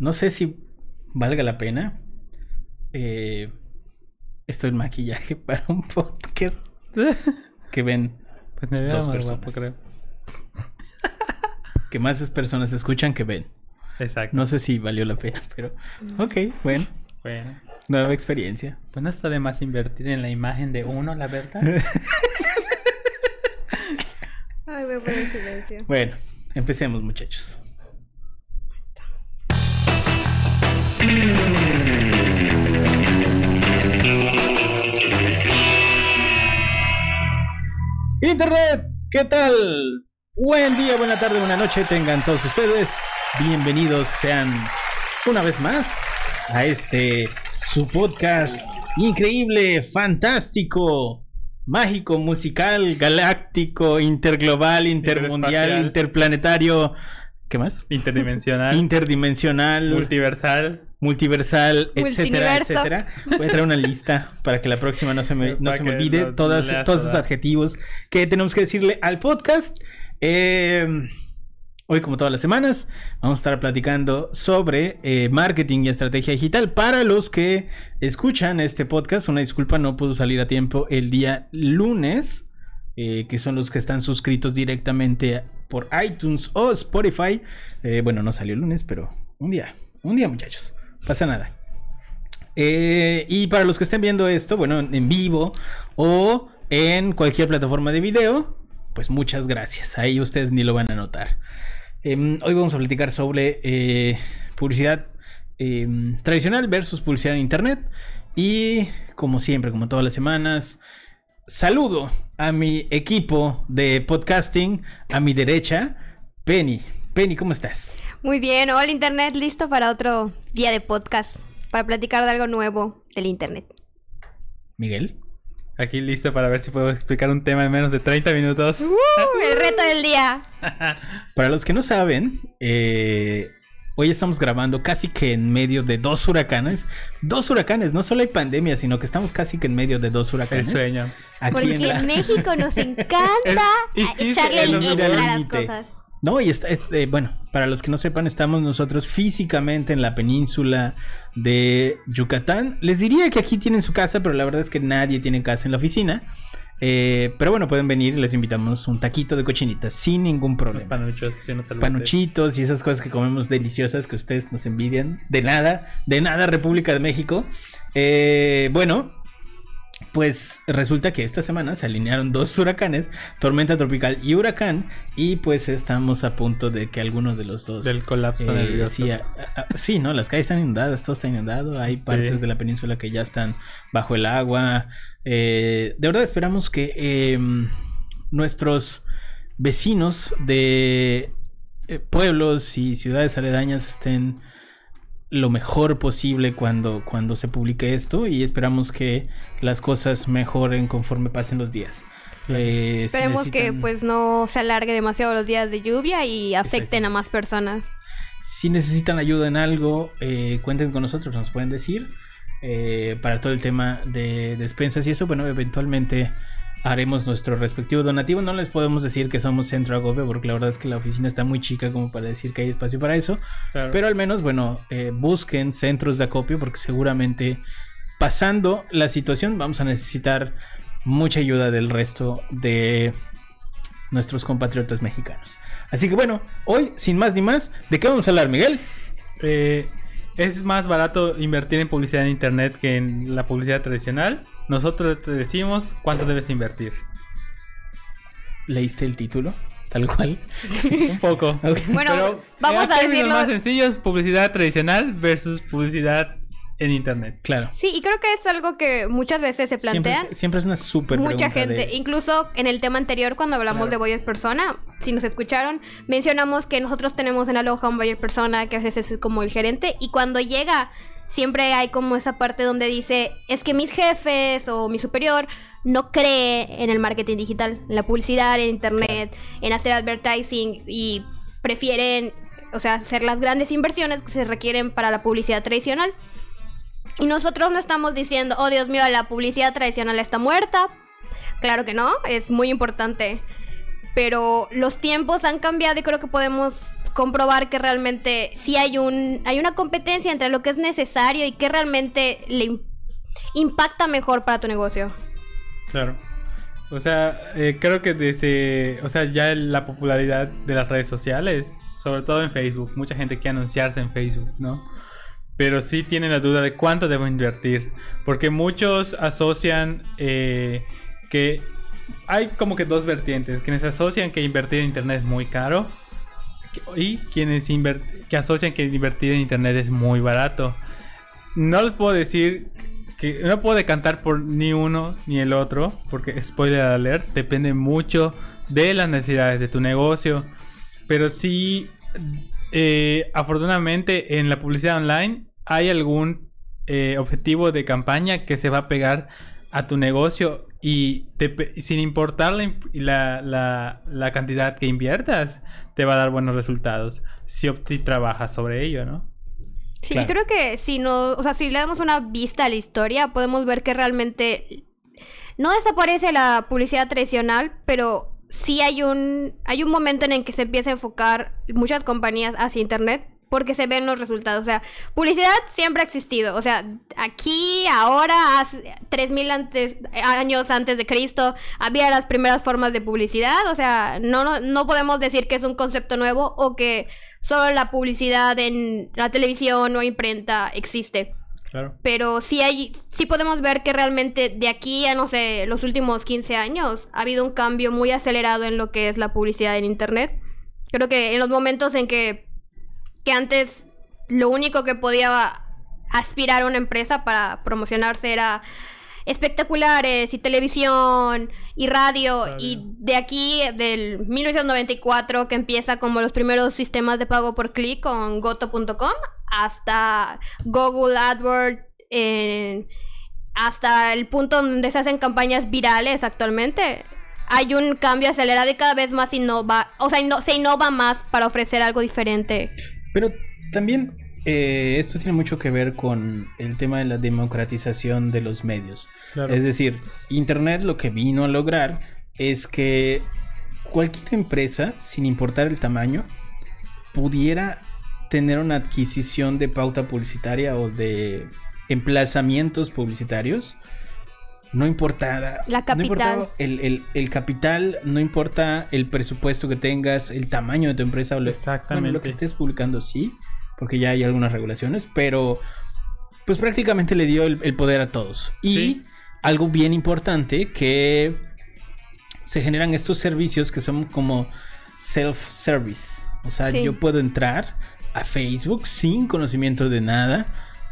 no sé si valga la pena. Eh, esto en maquillaje para un podcast que ven Pues me veo Dos más personas. guapo, creo. que más personas escuchan que ven. Exacto. No sé si valió la pena, pero ok, bueno, Bueno, nueva experiencia. pues no está de más invertir en la imagen de uno, la verdad. Ay, voy a poner silencio. Bueno, empecemos muchachos. Internet, ¿qué tal? Buen día, buena tarde, buena noche tengan todos ustedes. Bienvenidos sean una vez más a este su podcast increíble, fantástico, mágico, musical, galáctico, interglobal, intermundial, interplanetario. ¿Qué más? Interdimensional, Interdimensional, multiversal. multiversal, etcétera, Multiverso. etcétera. Voy a traer una lista para que la próxima no se me, no se me olvide lo todas, leas todos esos adjetivos que tenemos que decirle al podcast. Eh, hoy, como todas las semanas, vamos a estar platicando sobre eh, marketing y estrategia digital. Para los que escuchan este podcast, una disculpa, no pudo salir a tiempo el día lunes. eh, que son los que están suscritos directamente por iTunes o Spotify. Eh, bueno, no salió el lunes, pero un día, un día muchachos, pasa nada. Eh, y para los que estén viendo esto, bueno, en vivo o en cualquier plataforma de video, pues muchas gracias. Ahí ustedes ni lo van a notar. Em, hoy vamos a platicar sobre eh, publicidad em, tradicional versus publicidad en internet. Y como siempre, como todas las semanas, saludo a mi equipo de podcasting a mi derecha, Penny. Penny, ¿cómo estás? Muy bien, hola Internet, listo para otro día de podcast, para platicar de algo nuevo del Internet. Miguel. Aquí listo para ver si puedo explicar un tema en menos de 30 minutos. ¡Uh! el reto del día. Para los que no saben, eh, hoy estamos grabando casi que en medio de dos huracanes. Dos huracanes, no solo hay pandemia, sino que estamos casi que en medio de dos El huracanes. sueño. Aquí Porque en la- en México nos encanta echarle el límite a las cosas. No, y está, es- eh, bueno, para los que no sepan, estamos nosotros físicamente en la península de Yucatán. Les diría que aquí tienen su casa, pero la verdad es que nadie tiene casa en la oficina. Eh, pero bueno, pueden venir y les invitamos un taquito de cochinita sin ningún Los problema. panuchos y unos saludos. panuchitos y esas cosas que comemos deliciosas que ustedes nos envidian. De nada, de nada, República de México. Eh, bueno, pues resulta que esta semana se alinearon dos huracanes, tormenta tropical y huracán, y pues estamos a punto de que alguno de los dos... Del colapso eh, nervioso. sí, a- a- a- sí, no, las calles están inundadas, todo está inundado, hay Sí. partes de la península que ya están bajo el agua. Eh, de verdad esperamos que em, nuestros vecinos de eh, pueblos y ciudades aledañas estén lo mejor posible cuando, cuando se publique esto y esperamos que las cosas mejoren conforme pasen los días. Eh, Esperemos que pues no se alargue demasiado los días de lluvia y afecten a más personas. Si necesitan ayuda en algo, eh, cuenten con nosotros, nos pueden decir. eh, para todo el tema de despensas y eso, bueno, eventualmente haremos nuestro respectivo donativo. No les podemos decir que somos centro agobio, porque la verdad es que la oficina está muy chica como para decir que hay espacio para eso. Claro. Pero al menos, bueno, eh, busquen centros de acopio, porque seguramente pasando la situación vamos a necesitar mucha ayuda del resto de nuestros compatriotas mexicanos. Así que bueno, hoy, sin más ni más, ¿de qué vamos a hablar, Miguel? Eh, es más barato invertir en publicidad en internet que en la publicidad tradicional. Nosotros te decimos cuánto debes invertir. ¿Leíste el título? Tal cual. Un poco. Ok. Bueno, Pero vamos a términos decirlo. más sencillos, publicidad tradicional versus publicidad en internet. Claro. Sí, y creo que es algo que muchas veces se Siempre, plantean. es- siempre es una súper Mucha gente, de- incluso en el tema anterior cuando hablamos Claro. de Buyer Persona, si nos escucharon, mencionamos que nosotros tenemos en Aloha un Buyer Persona que a veces es como el gerente y cuando llega siempre hay como esa parte donde dice, es que mis jefes o mi superior no cree en el marketing digital, en la publicidad, en internet, en hacer advertising y prefieren, o sea, hacer las grandes inversiones que se requieren para la publicidad tradicional. Y nosotros no estamos diciendo, oh Dios mío, la publicidad tradicional está muerta. Claro que no, es muy importante. Pero los tiempos han cambiado y creo que podemos comprobar que realmente sí hay un hay una competencia entre lo que es necesario y que realmente le im- impacta mejor para tu negocio. Claro. O sea, eh, creo que desde, o sea, ya la popularidad de las redes sociales, sobre todo en Facebook, mucha gente quiere anunciarse en Facebook, ¿no? Pero sí tienen la duda de cuánto debo invertir, porque muchos asocian eh, que hay como que dos vertientes, quienes asocian que invertir en internet es muy caro y quienes que asocian que invertir en internet es muy barato. No les puedo decir que no puedo decantar por ni uno ni el otro, porque spoiler alert, depende mucho de las necesidades de tu negocio. Pero sí, eh, afortunadamente en la publicidad online hay algún eh, objetivo de campaña que se va a pegar a tu negocio y te- sin importar la, la- la- la cantidad que inviertas, te va a dar buenos resultados si, si trabajas sobre ello, ¿no? Sí, Claro. y creo que si no, o sea, si le damos una vista a la historia, podemos ver que realmente no desaparece la publicidad tradicional, pero sí hay un hay un momento en el que se empieza a enfocar muchas compañías hacia internet porque se ven los resultados, o sea, publicidad siempre ha existido, o sea, aquí ahora hace 3000 antes años antes de Cristo había las primeras formas de publicidad, o sea, no no, no podemos decir que es un concepto nuevo o que solo la publicidad en la televisión o imprenta existe. Claro. Pero sí hay, sí podemos ver que realmente de aquí a, no sé, los últimos 15 años ha habido un cambio muy acelerado en lo que es la publicidad en Internet. Creo que en los momentos en que, que antes lo único que podía aspirar una empresa para promocionarse era espectaculares y televisión y radio. Y de aquí del 1994 que empieza como los primeros sistemas de pago por clic con goto.com hasta Google AdWords eh, hasta el punto donde se hacen campañas virales actualmente hay un cambio acelerado y cada vez más innova o sea inno- se innova más para ofrecer algo diferente Pero también eh, esto tiene mucho que ver con el tema de la democratización de los medios. Claro. Es decir, Internet lo que vino a lograr es que cualquier empresa, sin importar el tamaño, pudiera tener una adquisición de pauta publicitaria o de emplazamientos publicitarios. No importa. La no capital. importaba el, el- el capital, no importa el presupuesto que tengas, el tamaño de tu empresa o lo, Exactamente. bueno, lo que estés publicando, sí, porque ya hay algunas regulaciones, pero pues prácticamente le dio el, el poder a todos. Y Sí. algo bien importante que se generan estos servicios que son como self-service. O sea, Sí. yo puedo entrar a Facebook sin conocimiento de nada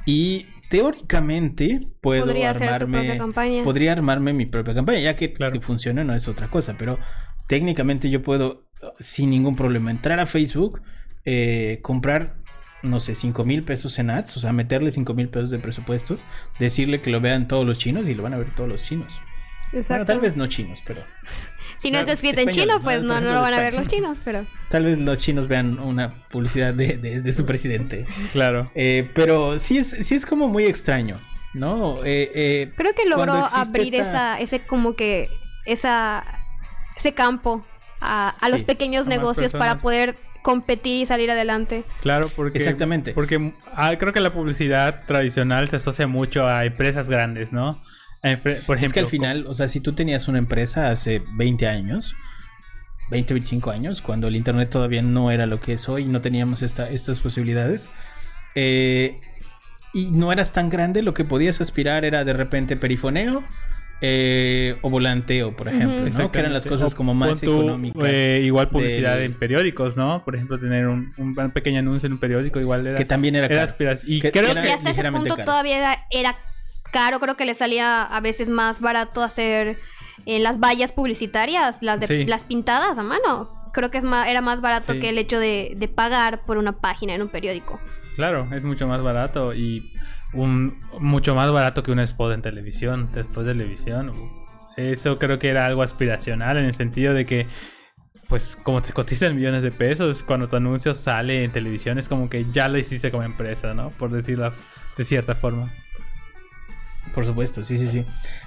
y teóricamente puedo podría ser tu armarme campaña podría armarme mi propia campaña, ya que, Claro. que funcione no es otra cosa, pero técnicamente yo puedo sin ningún problema entrar a Facebook, eh, comprar, no sé, 5 mil pesos en ads, o sea, meterle 5 mil pesos de presupuestos, decirle que lo vean todos los chinos y lo van a ver todos los chinos. Bueno, Exacto. tal vez no chinos, pero si no está escrito en chino pues ¿no? no, lo van a ver los chinos pero tal vez los chinos vean una publicidad de, de- de su presidente. Claro. Eh, pero sí es, sí es como muy extraño, ¿no? Eh, eh, Creo que logró abrir esta- esa, ese como que, esa, ese campo a, a los pequeños a negocios para poder competir y salir adelante. Claro, porque. Exactamente. Porque ah, creo que la publicidad tradicional se asocia mucho a empresas grandes, ¿no? Empre- por ejemplo. es que al final, o sea, si tú tenías una empresa hace 20 años, 20, 25 años, cuando el Internet todavía no era lo que es hoy, no teníamos esta, estas posibilidades, eh, y no eras tan grande, lo que podías aspirar era de repente perifoneo eh, o volanteo, por ejemplo, Ujú. ¿no? Que eran las cosas O como más tú, económicas. eh, igual publicidad del- en periódicos, ¿no? Por ejemplo, tener un, un pequeño anuncio en un periódico igual era. que también era era caro. Y Que- creo y que. hasta ese punto caro. todavía era, era caro, creo que le salía a veces más barato hacer eh, las vallas publicitarias, las, de, Sí. las pintadas a mano. Creo que es más, era más barato Sí. que el hecho de, de pagar por una página en un periódico. Claro, es mucho más barato y un mucho más barato que un spot en televisión, después de televisión. Eso creo que era algo aspiracional en el sentido de que pues como te cotizan millones de pesos, cuando tu anuncio sale en televisión es como que ya lo hiciste como empresa, ¿no? Por decirlo de cierta forma. Por supuesto, sí, sí, sí.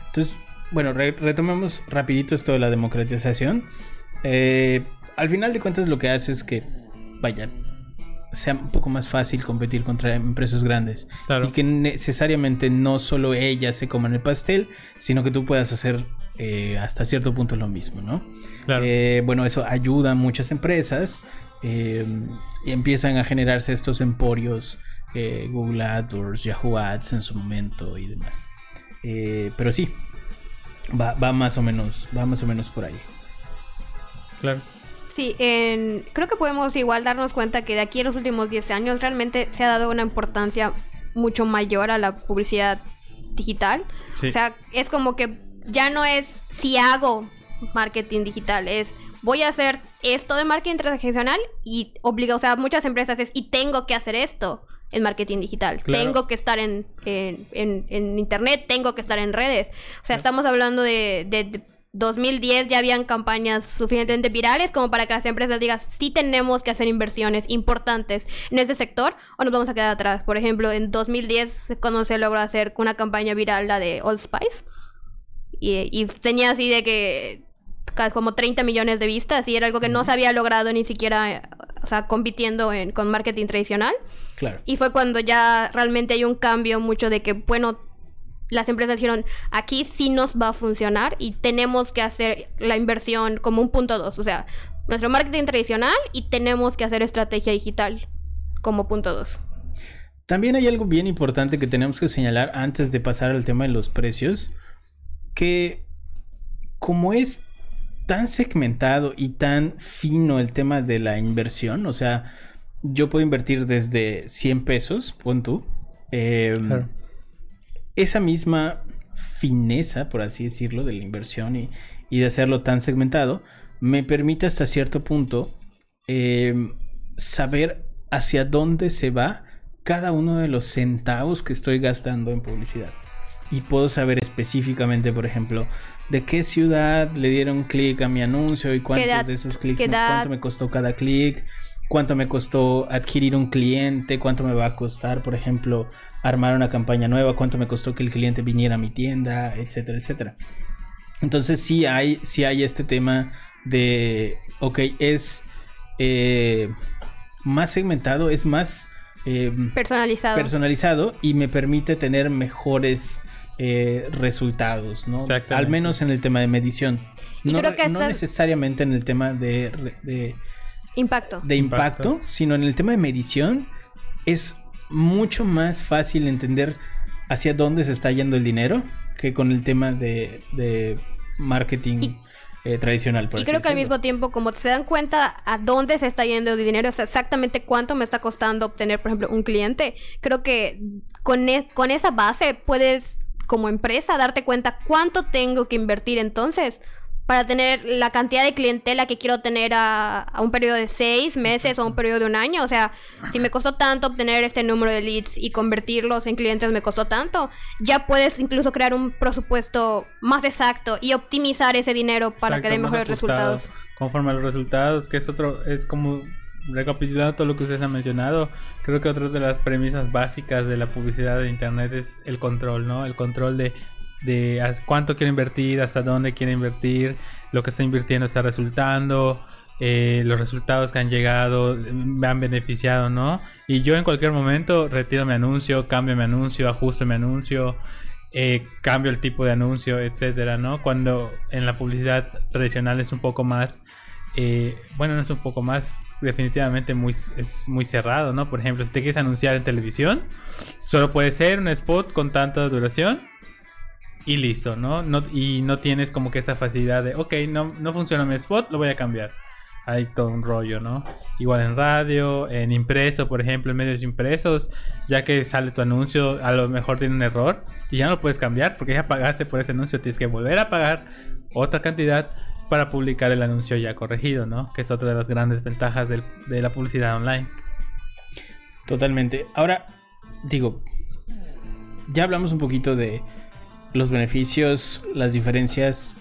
Entonces, bueno, re- retomemos rapidito esto de la democratización. Eh, al final de cuentas lo que hace es que vaya, sea un poco más fácil competir contra empresas grandes. Claro. Y que necesariamente no solo ellas se coman el pastel, sino que tú puedas hacer eh, hasta cierto punto lo mismo, ¿no? Claro. Eh, bueno, eso ayuda a muchas empresas eh, y empiezan a generarse estos emporios, eh, Google AdWords, Yahoo Ads en su momento y demás. Eh, pero sí, va, va más o menos, va más o menos por ahí. Claro. Sí, en- creo que podemos igual darnos cuenta que de aquí a los últimos 10 años realmente se ha dado una importancia mucho mayor a la publicidad digital. Sí. O sea, es como que ya no es si hago marketing digital, es voy a hacer esto de marketing transaccional y obliga, o sea, muchas empresas es y tengo que hacer esto en marketing digital. Claro. Tengo que estar en, en, en- en internet, tengo que estar en redes. O sea, estamos hablando de, de- de 2010 ya habían campañas suficientemente virales como para que las empresas digan, sí tenemos que hacer inversiones importantes en este sector o nos vamos a quedar atrás. Por ejemplo, en 2010 cuando se logró hacer una campaña viral, la de Old Spice, y, y tenía así de que como 30 millones de vistas y era algo que no se había logrado ni siquiera, eh, o sea, compitiendo en- con marketing tradicional. Claro. Y fue cuando ya realmente hay un cambio mucho de que, bueno, las empresas dijeron, aquí sí nos va a funcionar y tenemos que hacer la inversión como un punto dos. O sea, nuestro marketing tradicional y tenemos que hacer estrategia digital como punto dos. También hay algo bien importante que tenemos que señalar antes de pasar al tema de los precios, que como es tan segmentado y tan fino el tema de la inversión, o sea, yo puedo invertir desde 100 pesos, pon tú, eh, Claro. esa misma fineza, por así decirlo, de la inversión y, y de hacerlo tan segmentado, me permite hasta cierto punto eh, saber hacia dónde se va cada uno de los centavos que estoy gastando en publicidad. Y puedo saber específicamente, por ejemplo, de qué ciudad le dieron clic a mi anuncio y cuántos edad- de esos clics, cuánto me costó cada clic, cuánto me costó adquirir un cliente, cuánto me va a costar, por ejemplo, armar una campaña nueva, cuánto me costó que el cliente viniera a mi tienda, etcétera, etcétera. Entonces sí hay, sí hay este tema de, ok, es eh, más segmentado, es más eh, Personalizado. personalizado y me permite tener mejores eh, resultados, ¿no? Exactamente. Al menos en el tema de medición. No, creo que no necesariamente en el tema de, Impacto. de impacto, Impacto. sino en el tema de medición es mucho más fácil entender hacia dónde se está yendo el dinero que con el tema de, de marketing Y- eh, tradicional. por Y creo que al mismo tiempo, como se dan cuenta a dónde se está yendo el dinero, o sea, exactamente cuánto me está costando obtener, por ejemplo, un cliente, creo que con, e- con esa base puedes, como empresa, darte cuenta cuánto tengo que invertir entonces para tener la cantidad de clientela que quiero tener a, a un periodo de seis meses o a un periodo de un año. O sea, si me costó tanto obtener este número de leads y convertirlos en clientes me costó tanto, ya puedes incluso crear un presupuesto más exacto y optimizar ese dinero para que dé mejores resultados. Conforme a los resultados, que es otro, es como recapitulando todo lo que ustedes han mencionado, creo que otra de las premisas básicas de la publicidad de internet es el control, ¿no? El control de, de cuánto quiero invertir, hasta dónde quiero invertir, lo que está invirtiendo está resultando, eh, los resultados que han llegado me han beneficiado, ¿no? Y yo en cualquier momento retiro mi anuncio, cambio mi anuncio, ajusto mi anuncio, eh, cambio el tipo de anuncio, etcétera, ¿no? Cuando en la publicidad tradicional es un poco más, eh, bueno, no es un poco más, definitivamente muy, es muy cerrado, ¿no? Por ejemplo, si te quieres anunciar en televisión, solo puede ser un spot con tanta duración y listo, ¿no? no y no tienes como que esa facilidad de, ok, no, no funciona mi spot, lo voy a cambiar. Hay todo un rollo, ¿no? Igual en radio, en impreso, por ejemplo, en medios impresos, ya que sale tu anuncio, a lo mejor tiene un error y ya no lo puedes cambiar porque ya pagaste por ese anuncio, tienes que volver a pagar otra cantidad para publicar el anuncio ya corregido, ¿no? Que es otra de las grandes ventajas del- de la publicidad online. Totalmente. Ahora, digo, ya hablamos un poquito de los beneficios, las diferencias.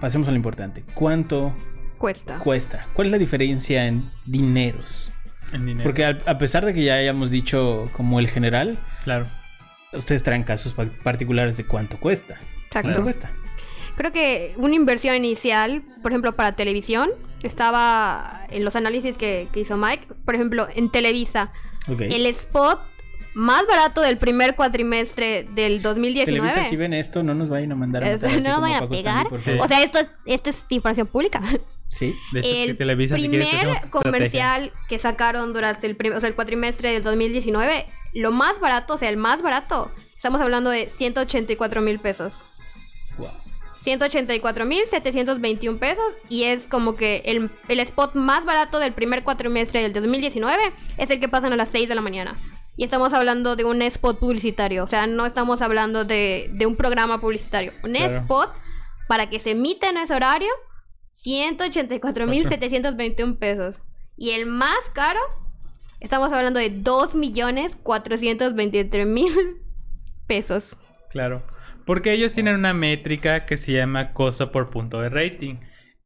Pasemos a lo importante. ¿Cuánto Cuesta. cuesta? ¿Cuál es la diferencia en dineros? En dinero. Porque al- a pesar de que ya hayamos dicho como el general, claro. ustedes traen casos pa- particulares de cuánto cuesta. Exacto. ¿Cuánto cuesta? Creo que una inversión inicial, por ejemplo, para televisión, estaba en los análisis que, que hizo Mike. Por ejemplo, en Televisa, Ok. el spot más barato del primer cuatrimestre del 2019. Televisa, si ven esto, no nos vayan a mandar a Es- no nos vayan a pegar. O sea, esto es, esto es información pública. Sí. De hecho, que el Televisa, si quieres, primer estrategia. comercial que sacaron durante el, o sea, el cuatrimestre del 2019, lo más barato, o sea, el más barato, estamos hablando de 184 mil pesos. Wow. 184 mil 721 pesos y es como que el, el spot más barato del primer cuatrimestre del 2019 es el que pasan a las 6 de la mañana. Y estamos hablando de un spot publicitario, o sea, no estamos hablando de, de un programa publicitario. Un Claro. spot para que se emita en ese horario, 184 mil 721 pesos. Y el más caro, estamos hablando de 2 millones 423 mil pesos. Claro. Porque ellos tienen una métrica que se llama costo por punto de rating.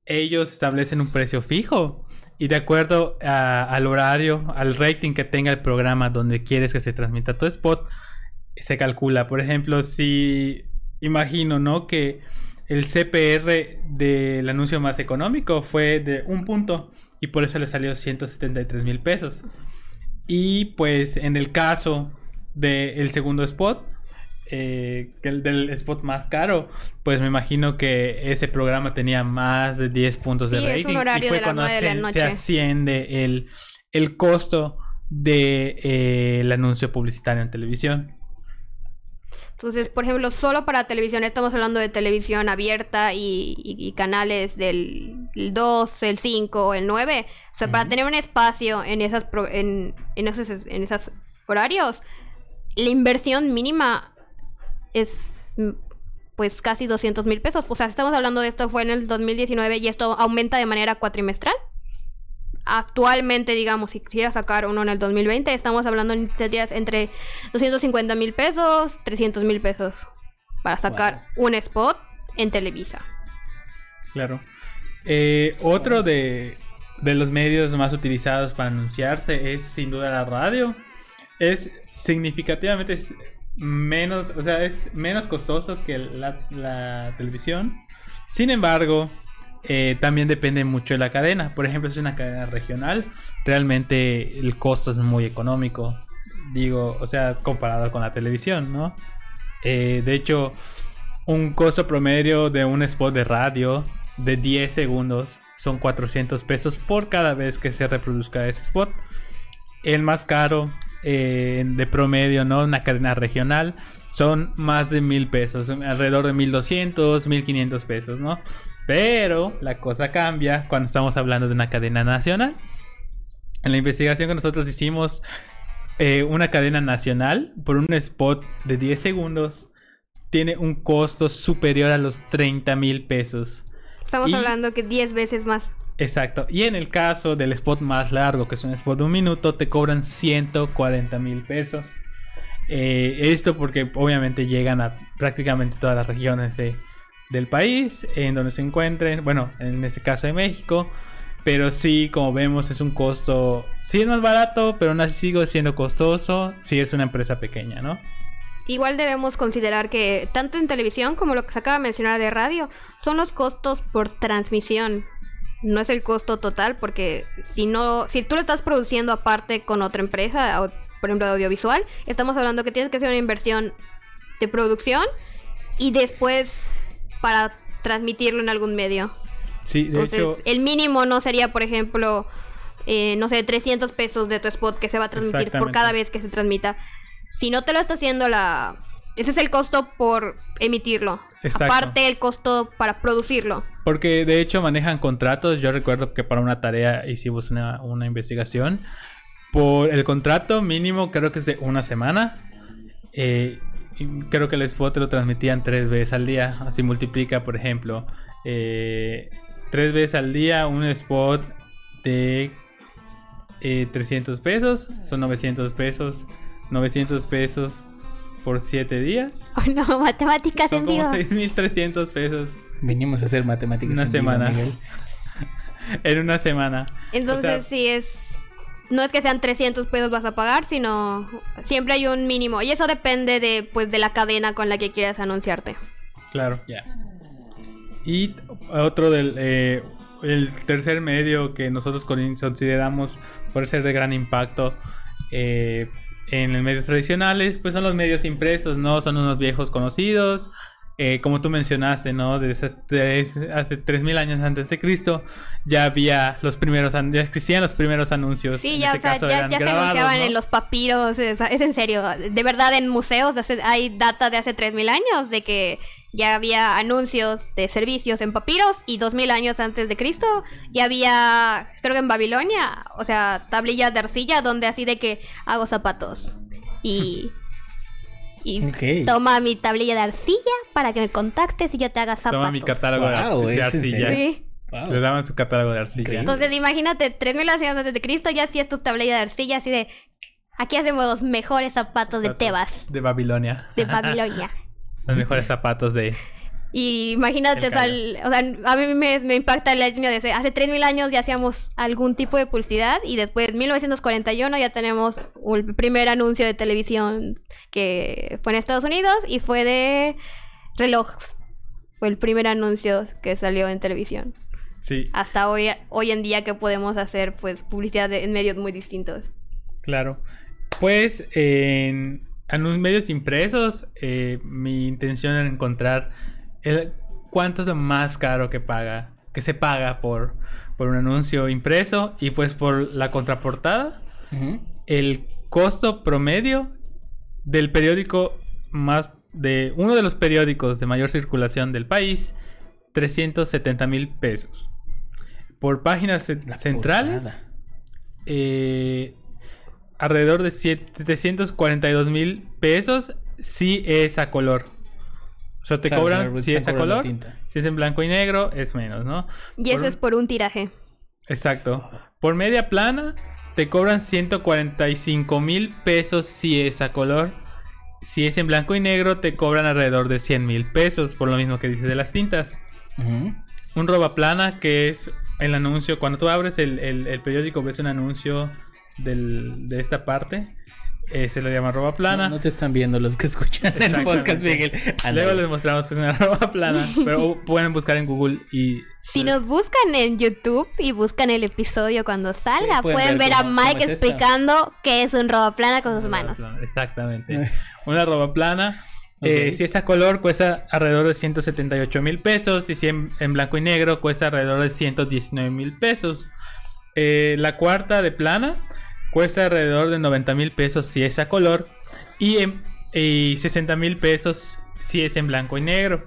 Ellos establecen un precio fijo y de acuerdo a- al horario, al rating que tenga el programa donde quieres que se transmita tu spot, se calcula. Por ejemplo, si imagino, ¿no? Que el CPR del anuncio más económico fue de un punto y por eso le salió 173 mil pesos. Y pues en el caso del segundo spot, eh, que el del spot más caro, pues me imagino que ese programa tenía más de 10 puntos de Sí, es un rating. horario y fue de las cuando nueve de la se, noche. se asciende el, el costo del anuncio publicitario en televisión. Entonces, por ejemplo, solo para televisión, estamos hablando de televisión abierta y, y- y canales del el 2, el 5, el 9. O sea, para Ujú. tener un espacio en esas pro- en, en esos, en esos horarios, la inversión mínima es mm, pues casi 200 mil pesos. O sea, estamos hablando de esto fue en el 2019 y esto aumenta de manera cuatrimestral. Actualmente, digamos, si quisiera sacar uno en el 2020, estamos hablando en días entre 250 mil pesos, 300 mil pesos para sacar un spot en Televisa. Claro. Eh, otro de, de los medios más utilizados para anunciarse es sin duda la radio. Es significativamente menos, o sea, es menos costoso que la, televisión. Sin embargo, eh, también depende mucho de la cadena. Por ejemplo, es una cadena regional, realmente el costo es muy económico. Digo, o sea, comparado con la televisión, ¿no? Eh, de hecho, un costo promedio de un spot de radio de 10 segundos son 400 pesos por cada vez que se reproduzca ese spot. El más caro eh, de promedio, ¿no? Una cadena regional son más de mil pesos, alrededor de 1200, 1500 pesos, ¿no? Pero la cosa cambia cuando estamos hablando de una cadena nacional. En la investigación que nosotros hicimos, eh, una cadena nacional por un spot de 10 segundos tiene un costo superior a los 30 mil pesos. Estamos Y- hablando que 10 veces más. Exacto. Y en el caso del spot más largo, que es un spot de un minuto, te cobran 140 mil pesos. Eh, esto porque obviamente llegan a prácticamente todas las regiones de- del país, en donde se encuentren, bueno, en este caso de México. Pero sí, como vemos, es un costo, sí es más barato, pero aún así sigue siendo costoso si es una empresa pequeña, ¿no? Igual debemos considerar que tanto en televisión como lo que se acaba de mencionar de radio son los costos por transmisión. No es el costo total porque si no, si tú lo estás produciendo aparte con otra empresa, o, por ejemplo de audiovisual, estamos hablando que tienes que hacer una inversión de producción y después para transmitirlo en algún medio. Sí, de Entonces, hecho, el mínimo no sería, por ejemplo, eh, no sé, 300 pesos de tu spot que se va a transmitir por cada vez que se transmita. Si no te lo está haciendo la... Ese es el costo por emitirlo. Exacto. Aparte el costo para producirlo. Porque de hecho manejan contratos. Yo recuerdo que para una tarea hicimos una, una investigación. Por el contrato mínimo creo que es de una semana. Eh, creo que el spot lo transmitían tres veces al día. Así multiplica, por ejemplo, eh, tres veces al día un spot de eh, 300 pesos. Son 900 pesos. 900 pesos por 7 días. Ay, no, matemáticas Son en como vivo. 6.300 pesos Venimos a hacer matemáticas. Una en vivo, semana. Miguel. en una semana. Entonces, O sea, sí es... No es que sean 300 pesos vas a pagar, sino siempre hay un mínimo. Y eso depende de, pues, de la cadena con la que quieras anunciarte. Claro. Ya. Y otro del eh, el tercer medio que nosotros consideramos por ser de gran impacto eh, en los medios tradicionales, pues son los medios impresos, ¿no? Son unos viejos conocidos. Eh, como tú mencionaste, ¿no? Desde tres, hace 3.000 años antes de Cristo ya había los primeros, ya existían los primeros anuncios. Sí, ya, ya, se anunciaban en los papiros, es, en serio, de verdad en museos hay data de hace 3.000 años de que ya había anuncios de servicios en papiros y 2000 años antes de Cristo ya había, creo que en Babilonia, o sea, tablillas de arcilla donde así de que hago zapatos y... Y toma mi tablilla de arcilla para que me contactes y yo te haga zapatos. Toma mi catálogo de, arcilla. Le daban su catálogo de arcilla. Entonces imagínate, 3000 años antes de Cristo ya hacías tu tablilla de arcilla así de... Aquí hacemos los mejores zapatos de Tebas. De Babilonia. De Babilonia. Los mejores zapatos de... Y imagínate, o sea, a mí me, impacta el año de hace, hace 3.000 años ya hacíamos algún tipo de publicidad y después en 1941 ya tenemos el primer anuncio de televisión que fue en Estados Unidos y fue de relojes. Fue el primer anuncio que salió en televisión. Sí. Hasta hoy, hoy en día que podemos hacer pues publicidad en medios muy distintos. Claro. Pues en en medios impresos, eh, mi intención era encontrar el, cuánto es lo más caro que paga, que se paga por, por un anuncio impreso y pues por la contraportada, el costo promedio del periódico más de uno de los periódicos de mayor circulación del país, 370 mil pesos. Por páginas centrales, eh, alrededor de 742 mil pesos si es a color. O sea, te cobran si es a color. Si es en blanco y negro, es menos, ¿no? Y eso es por un tiraje. Exacto. Por media plana, te cobran 145 mil pesos si es a color. Si es en blanco y negro, te cobran alrededor de 100 mil pesos, por lo mismo que dices de las tintas. Un roba plana, que es el anuncio, cuando tú abres el, el periódico, ves un anuncio del, de esta parte. Eh, se lo llama roba plana. No, te están viendo los que escuchan el podcast, Miguel. Luego les mostramos que es una roba plana. pero pueden buscar en Google y. Si nos buscan en YouTube y buscan el episodio cuando salga, pueden, ver, a Mike explicando qué es un roba plana con sus manos. exactamente. una roba plana. Eh, si es a color, cuesta alrededor de 178 mil pesos. Y si en, en, blanco y negro, cuesta alrededor de 119 mil pesos. Eh, la cuarta de plana Cuesta alrededor de 90 mil pesos si es a color y, en, 60 mil pesos si es en blanco y negro.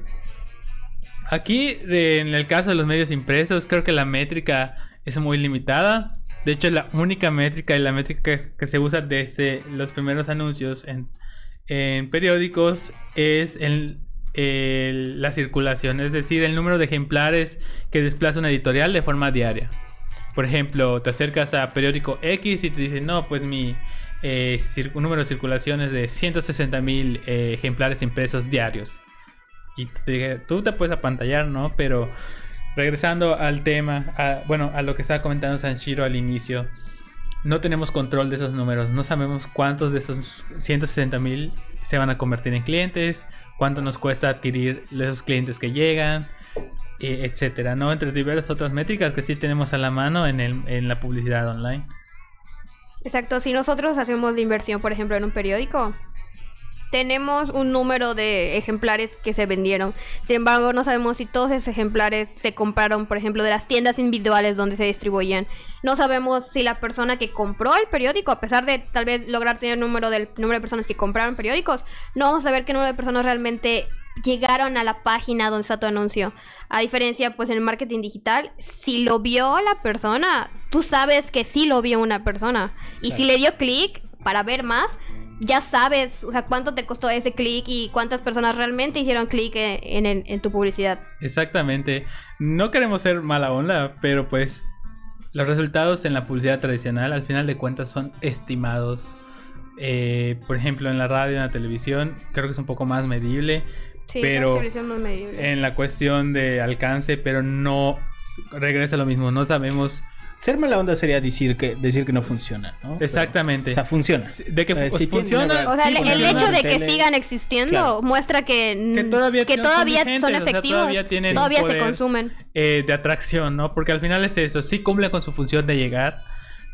Aquí, en el caso de los medios impresos, creo que la métrica es muy limitada. De hecho, la única métrica y la métrica que, se usa desde los primeros anuncios en, periódicos es la circulación, es decir, el número de ejemplares que desplaza una editorial de forma diaria. Por ejemplo, te acercas a periódico X y te dicen, no, pues mi eh, número de circulación es de 160 mil eh, ejemplares impresos diarios. Y tú te puedes apantallar, ¿no? Pero regresando al tema, bueno, a lo que estaba comentando Sanshiro al inicio, no tenemos control de esos números. No sabemos cuántos de esos 160 mil se van a convertir en clientes, cuánto nos cuesta adquirir esos clientes que llegan etcétera, ¿no? Entre diversas otras métricas que sí tenemos a la mano en, el, en la publicidad online. Exacto, si nosotros hacemos la inversión, por ejemplo, en un periódico, tenemos un número de ejemplares que se vendieron. Sin embargo, no sabemos si todos esos ejemplares se compraron, por ejemplo, de las tiendas individuales donde se distribuían. No sabemos si la persona que compró el periódico, a pesar de tal vez lograr tener el número del número de personas que compraron periódicos, no vamos a saber qué número de personas realmente llegaron a la página donde está tu anuncio. A diferencia, pues en el marketing digital, si lo vio la persona, tú sabes que sí lo vio una persona. Y si le dio clic para ver más, ya sabes, o sea, cuánto te costó ese clic y cuántas personas realmente hicieron clic en, en, tu publicidad. Exactamente. No queremos ser mala onda, pero pues los resultados en la publicidad tradicional al final de cuentas son estimados. Eh, por ejemplo, en la radio, en la televisión, creo que es un poco más medible pero en la cuestión de alcance, pero no regresa lo mismo, no sabemos ser mala onda sería decir que, decir que no funciona, ¿no? Pero, Exactamente. o sea, funciona. De que O si funciona. O sea, Sí, el, hecho de que tele. sigan existiendo Claro. muestra que, Que todavía que son todavía son o sea, efectivos. todavía tienen todavía un se consumen. eh, de atracción, ¿no? Porque al final es eso, sí cumple con su función de llegar,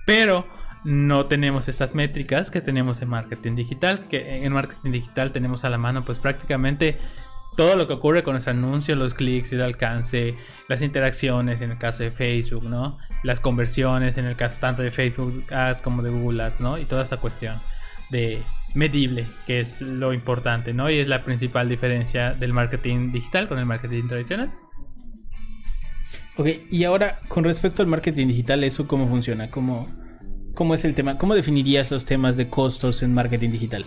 pero no tenemos estas métricas que tenemos en marketing digital, que en marketing digital tenemos a la mano pues prácticamente todo lo que ocurre con los anuncios, los clics, el alcance, las interacciones en el caso de Facebook, ¿no? Las conversiones en el caso tanto de Facebook Ads como de Google Ads, ¿no? Y toda esta cuestión de medible, que es lo importante, ¿no? Y es la principal diferencia del marketing digital con el marketing tradicional. Ok, y ahora, con respecto al marketing digital, ¿eso cómo funciona? ¿Cómo, cómo es el tema? ¿Cómo definirías los temas de costos en marketing digital?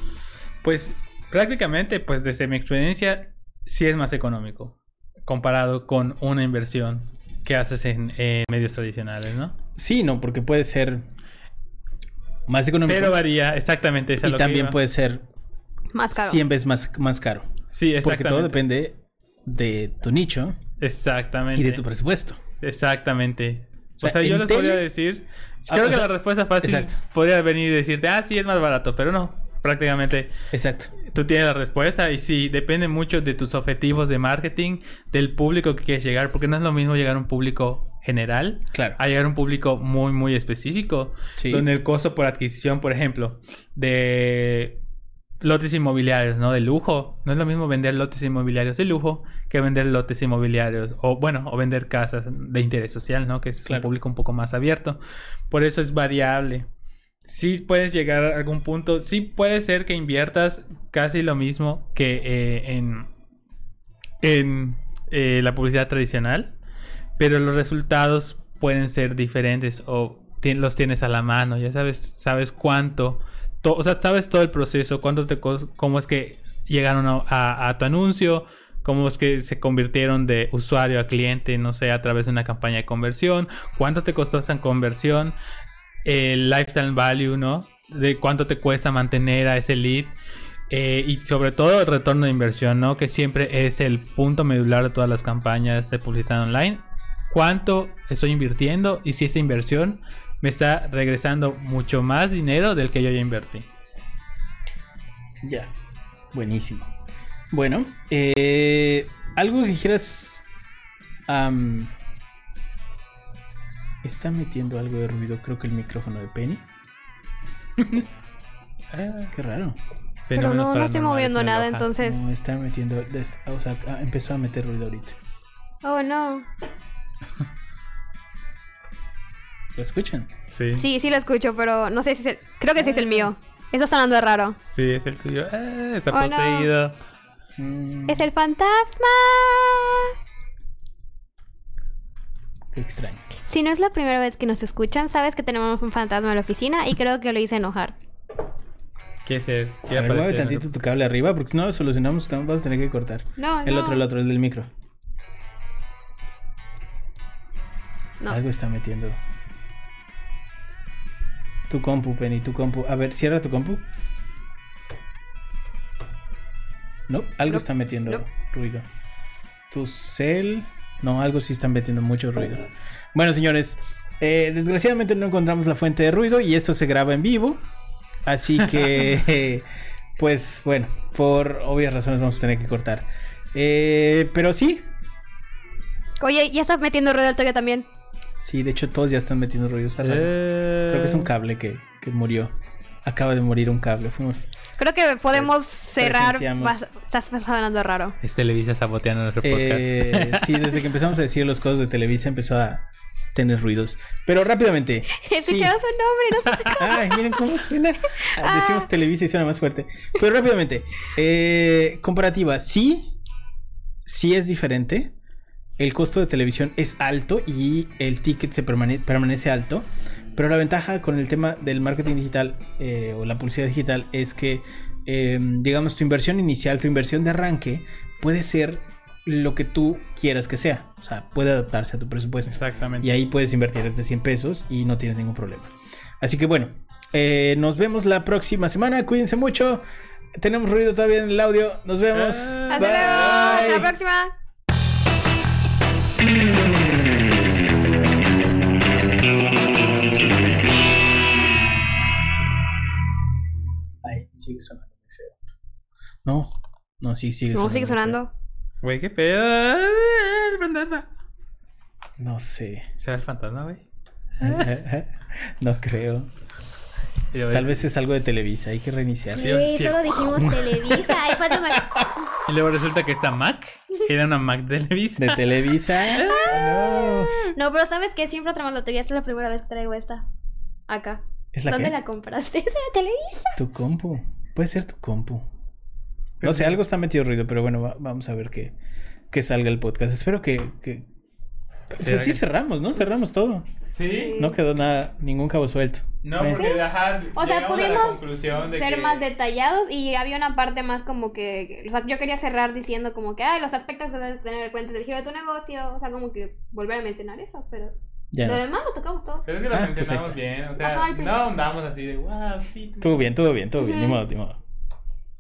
Pues prácticamente, pues desde mi experiencia, sí es más económico comparado con una inversión que haces en, en medios tradicionales, ¿no? Sí, no, porque puede ser más económico Pero varía, exactamente. es a y lo también puede ser Más caro. 100 veces más, más caro. Sí, Porque exactamente. todo depende de tu nicho Exactamente. y de tu presupuesto. Exactamente. O sea, yo les tele- podría decir. Creo o que la respuesta fácil exacto. podría venir y decirte, ah, sí, es más barato, pero no. Prácticamente Exacto. tú tienes la respuesta y sí, depende mucho de tus objetivos de marketing, del público que quieres llegar, porque no es lo mismo llegar a un público general Claro. a llegar a un público muy, muy específico, Sí. donde el costo por adquisición, por ejemplo, de lotes inmobiliarios, ¿no? De lujo. No es lo mismo vender lotes inmobiliarios de lujo que vender lotes inmobiliarios o, bueno, o vender casas de interés social, ¿no? Que es Claro. un público un poco más abierto. Por eso es variable. Sí puedes llegar a algún punto, sí puede ser que inviertas casi lo mismo que eh, en, en eh, la publicidad tradicional, pero los resultados pueden ser diferentes o los tienes a la mano, ya sabes, sabes cuánto, o sea, sabes todo el proceso, cuánto te cómo es que llegaron a tu anuncio, cómo es que se convirtieron de usuario a cliente, no sé, a través de una campaña de conversión, cuánto te costó esa conversión, el lifetime value, ¿no? De cuánto te cuesta mantener a ese lead. eh, y sobre todo el retorno de inversión, ¿no? Que siempre es el punto medular de todas las campañas de publicidad online. ¿Cuánto estoy invirtiendo? Y si esta inversión me está regresando mucho más dinero del que yo ya invertí. Ya. Buenísimo. Bueno, eh, algo que quieras. am, está metiendo algo de ruido, creo que el micrófono de Penny. Qué raro. Pero no, no estoy moviendo nada, Loja. entonces. No, está metiendo. O sea, ah, empezó a meter ruido ahorita. Oh, no. ¿Lo escuchan? Sí, sí, Sí, sí lo escucho, pero no sé si es el... Creo que sí es el mío. Está sonando raro. es el tuyo. Ah, está Oh, no. poseído. Mm, ¡Es el fantasma! Qué extraño. Si no es la primera vez que nos escuchan, sabes que tenemos un fantasma en la oficina y creo que lo hice enojar. ¿Qué A ver, mueve el- tantito tu cable arriba porque si no lo solucionamos, te vas a tener que cortar. No, El no. otro, el otro, el del micro. No. Algo está metiendo. Tu compu, Penny, tu compu. A ver, cierra tu compu. No, algo No, está metiendo no. ruido. Tu cel. No, algo sí está metiendo mucho ruido. Bueno, señores, eh, desgraciadamente no encontramos la fuente de ruido y esto se graba en vivo. Así que, eh, pues bueno, por obvias razones vamos a tener que cortar. Eh, pero sí, Oye, ya estás metiendo ruido el tuyo también. Sí, de hecho todos ya están metiendo ruido. Está raro. Eh, Creo que es un cable que, que murió. Acaba de morir un cable. Fuimos. Creo que podemos cerrar. Presenciamos. Vas- Estás sonando raro. Es Televisa saboteando nuestro podcast. Eh, sí, desde que empezamos a decir los cosas de Televisa empezó a tener ruidos. Pero rápidamente. sí. Escuchado su nombre, no sé. Ay, miren cómo suena. Ah, Decimos Televisa y suena más fuerte. Pero rápidamente. eh, comparativa. Sí. Sí es diferente. El costo de televisión es alto y el ticket se permane- permanece alto. Pero la ventaja con el tema del marketing digital eh, o la publicidad digital es que, eh, digamos, tu inversión inicial, tu inversión de arranque, puede ser lo que tú quieras que sea. O sea, puede adaptarse a tu presupuesto. Exactamente. Y ahí puedes invertir desde 100 pesos y no tienes ningún problema. Así que bueno, eh, nos vemos la próxima semana. Cuídense mucho. Tenemos ruido todavía en el audio. Nos vemos. Ah. Hasta luego. Hasta la próxima. Ay, sigue sonando muy feo. No, no, sí, sigue sonando. ¿Cómo sigue sonando? Güey, qué pedo. El fantasma. No sé. ¿Será el fantasma, güey? no creo. Tal vez es algo de Televisa, hay que reiniciar. Sí, solo dijimos Televisa. Ay. Y luego resulta que esta Mac era una Mac de Televisa. De Televisa. no. No, pero ¿sabes qué? Siempre otra lotería. Esta es la primera vez que traigo esta. Acá. ¿Es la ¿Dónde que? la compraste? ¿Es de Televisa? Tu compu. Puede ser tu compu. No sé, algo está metido ruido, pero bueno, va- vamos a ver que, que salga el podcast. Espero que... que... Pues sí cerramos, ¿no? Cerramos todo. ¿Sí? No quedó nada, ningún cabo suelto. No, porque ajá, O sea, pudimos de ser que- más detallados y había una parte más como que, o sea, yo quería cerrar diciendo como que, ay, los aspectos que debes tener en cuenta del giro de tu negocio, o sea, como que volver a mencionar eso, pero Ya. lo no. demás lo tocamos todo. Pero es que lo Ah, pues mencionamos está. bien, o sea, Ajá, no ahondamos así de wow, sí. tú- Todo bien, todo bien, todo bien. Ni modo, ni modo.